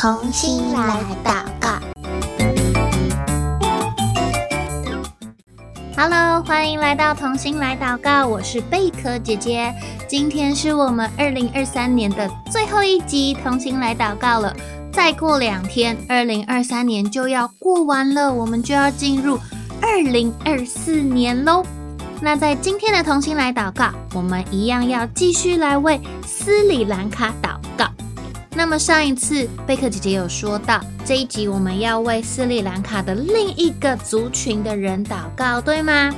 同心来祷告，Hello，欢迎来到童心来祷告，我是贝壳姐姐。今天是我们二零二三年的最后一集同心来祷告了。再过两天，二零二三年就要过完了，我们就要进入二零二四年喽。那在今天的同心来祷告，我们一样要继续来为斯里兰卡祷告。那么上一次贝克姐姐有说到，这一集我们要为斯里兰卡的另一个族群的人祷告，对吗？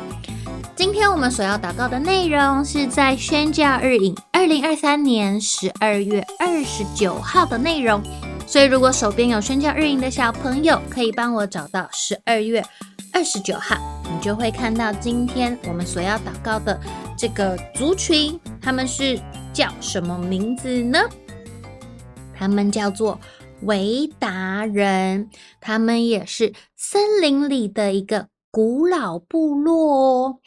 今天我们所要祷告的内容是在宣教日影二零二三年十二月二十九号的内容。所以，如果手边有宣教日影的小朋友，可以帮我找到十二月二十九号，你就会看到今天我们所要祷告的这个族群，他们是叫什么名字呢？他们叫做维达人，他们也是森林里的一个古老部落哦。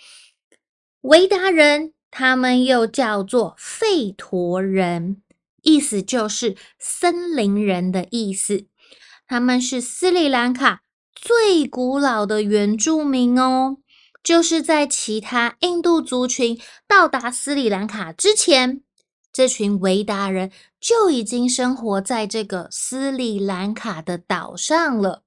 维达人，他们又叫做费陀人。意思就是森林人的意思，他们是斯里兰卡最古老的原住民哦。就是在其他印度族群到达斯里兰卡之前，这群维达人就已经生活在这个斯里兰卡的岛上了。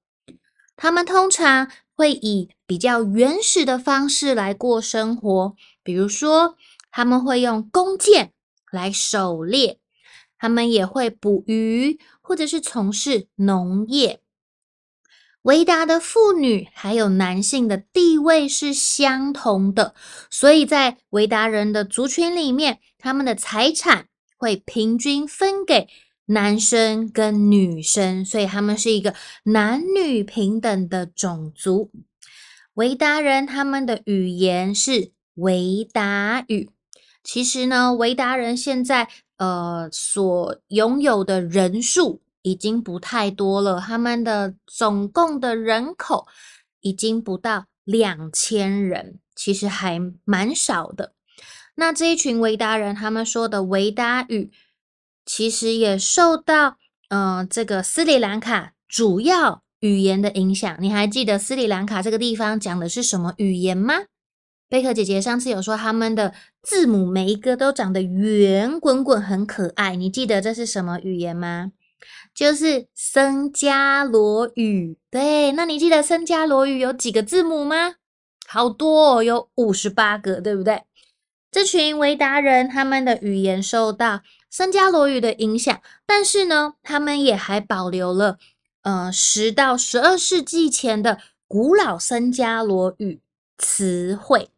他们通常会以比较原始的方式来过生活，比如说他们会用弓箭来狩猎。他们也会捕鱼，或者是从事农业。维达的妇女还有男性的地位是相同的，所以在维达人的族群里面，他们的财产会平均分给男生跟女生，所以他们是一个男女平等的种族。维达人他们的语言是维达语。其实呢，维达人现在。呃，所拥有的人数已经不太多了，他们的总共的人口已经不到两千人，其实还蛮少的。那这一群维达人，他们说的维达语，其实也受到呃这个斯里兰卡主要语言的影响。你还记得斯里兰卡这个地方讲的是什么语言吗？贝壳姐姐上次有说，他们的字母每一个都长得圆滚滚，很可爱。你记得这是什么语言吗？就是僧伽罗语。对，那你记得僧伽罗语有几个字母吗？好多哦，有五十八个，对不对？这群维达人他们的语言受到僧伽罗语的影响，但是呢，他们也还保留了呃十到十二世纪前的古老僧伽罗语词汇。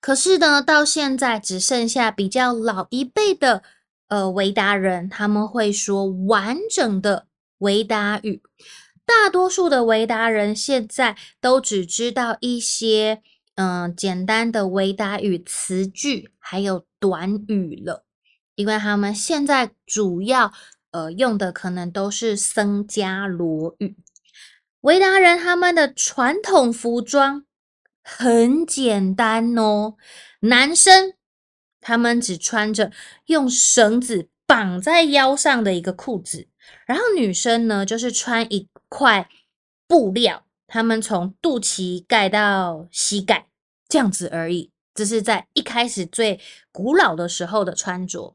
可是呢，到现在只剩下比较老一辈的呃维达人，他们会说完整的维达语。大多数的维达人现在都只知道一些嗯、呃、简单的维达语词句，还有短语了，因为他们现在主要呃用的可能都是僧伽罗语。维达人他们的传统服装。很简单哦，男生他们只穿着用绳子绑在腰上的一个裤子，然后女生呢就是穿一块布料，他们从肚脐盖到膝盖这样子而已。这是在一开始最古老的时候的穿着。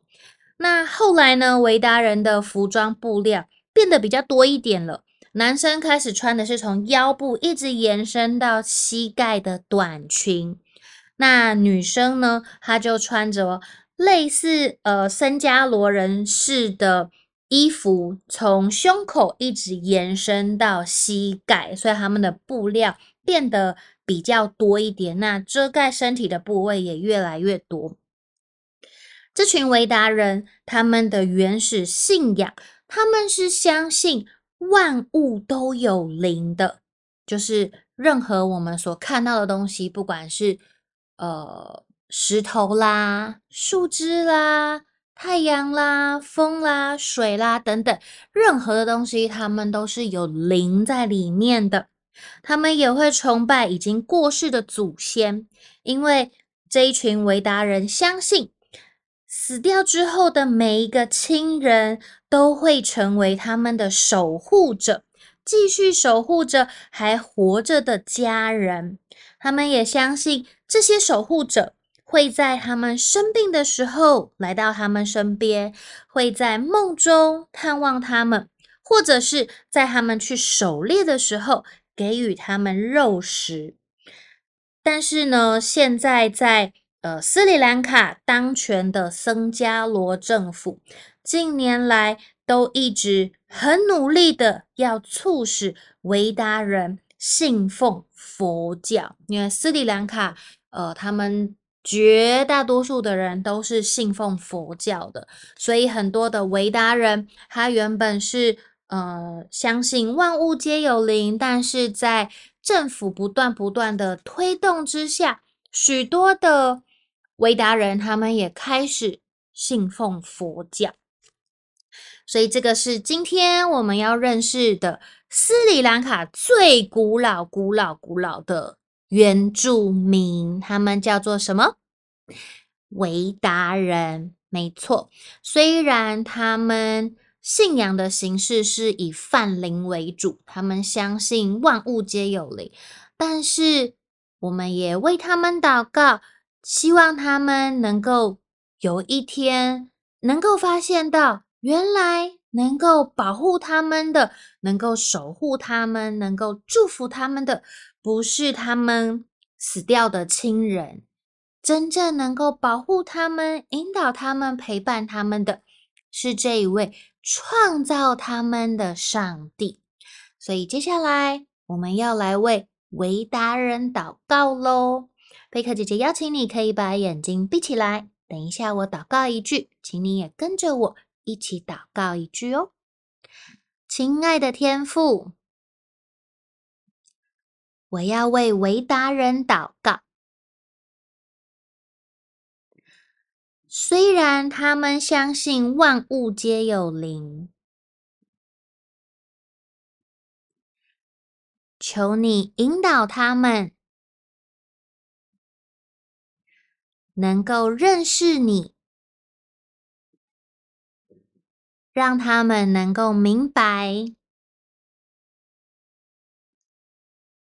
那后来呢，维达人的服装布料变得比较多一点了。男生开始穿的是从腰部一直延伸到膝盖的短裙，那女生呢，她就穿着类似呃森加罗人式的衣服，从胸口一直延伸到膝盖，所以他们的布料变得比较多一点，那遮盖身体的部位也越来越多。这群维达人他们的原始信仰，他们是相信。万物都有灵的，就是任何我们所看到的东西，不管是呃石头啦、树枝啦、太阳啦、风啦、水啦等等，任何的东西，他们都是有灵在里面的。他们也会崇拜已经过世的祖先，因为这一群维达人相信，死掉之后的每一个亲人都会成为他们的守护者，继续守护着还活着的家人。他们也相信这些守护者会在他们生病的时候来到他们身边，会在梦中探望他们，或者是在他们去狩猎的时候给予他们肉食。但是呢，现在在呃斯里兰卡当权的僧伽罗政府近年来都一直很努力的要促使维达人信奉佛教，因为斯里兰卡，呃，他们绝大多数的人都是信奉佛教的，所以很多的维达人，他原本是呃相信万物皆有灵，但是在政府不断不断的推动之下，许多的维达人他们也开始信奉佛教。所以这个是今天我们要认识的斯里兰卡最古老、古老、古老的原住民，他们叫做什么？维达人。没错，虽然他们信仰的形式是以泛灵为主，他们相信万物皆有灵，但是我们也为他们祷告，希望他们能够有一天能够发现到。原来能够保护他们的，能够守护他们，能够祝福他们的，不是他们死掉的亲人，真正能够保护他们、引导他们、陪伴他们的，是这一位创造他们的上帝。所以接下来我们要来为维达人祷告喽。贝克姐姐邀请你，可以把眼睛闭起来。等一下，我祷告一句，请你也跟着我。一起祷告一句哦，亲爱的天父，我要为维达人祷告。虽然他们相信万物皆有灵，求你引导他们，能够认识你。让他们能够明白，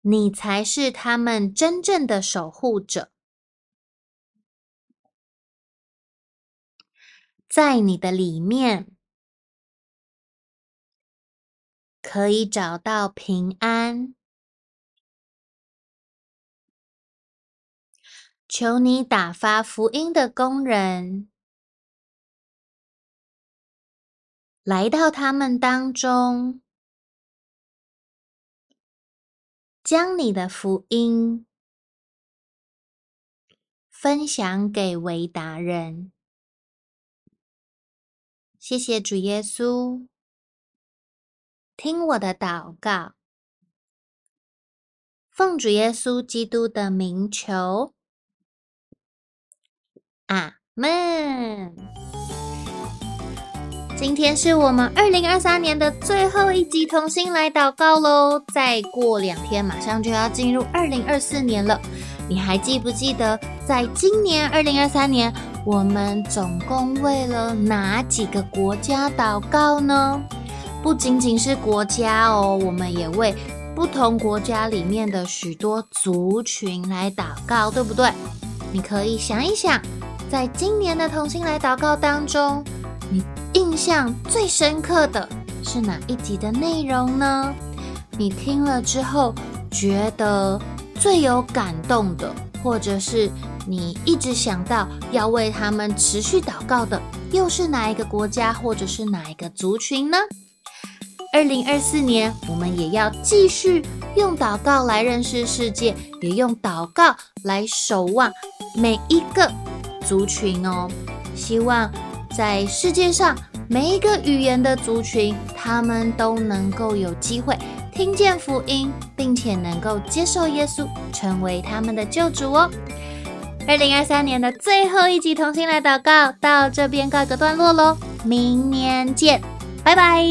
你才是他们真正的守护者，在你的里面可以找到平安。求你打发福音的工人。来到他们当中，将你的福音分享给维达人。谢谢主耶稣，听我的祷告，奉主耶稣基督的名求，阿门。今天是我们二零二三年的最后一集，同心来祷告喽！再过两天，马上就要进入二零二四年了。你还记不记得，在今年二零二三年，我们总共为了哪几个国家祷告呢？不仅仅是国家哦，我们也为不同国家里面的许多族群来祷告，对不对？你可以想一想，在今年的同心来祷告当中，你印象最深刻的是哪一集的内容呢？你听了之后觉得最有感动的，或者是你一直想到要为他们持续祷告的，又是哪一个国家，或者是哪一个族群呢？二零二四年，我们也要继续用祷告来认识世界，也用祷告来守望每一个族群哦。希望。在世界上每一个语言的族群，他们都能够有机会听见福音，并且能够接受耶稣成为他们的救主哦。二零二三年的最后一集同心来祷告，到这边告一个段落喽，明年见，拜拜。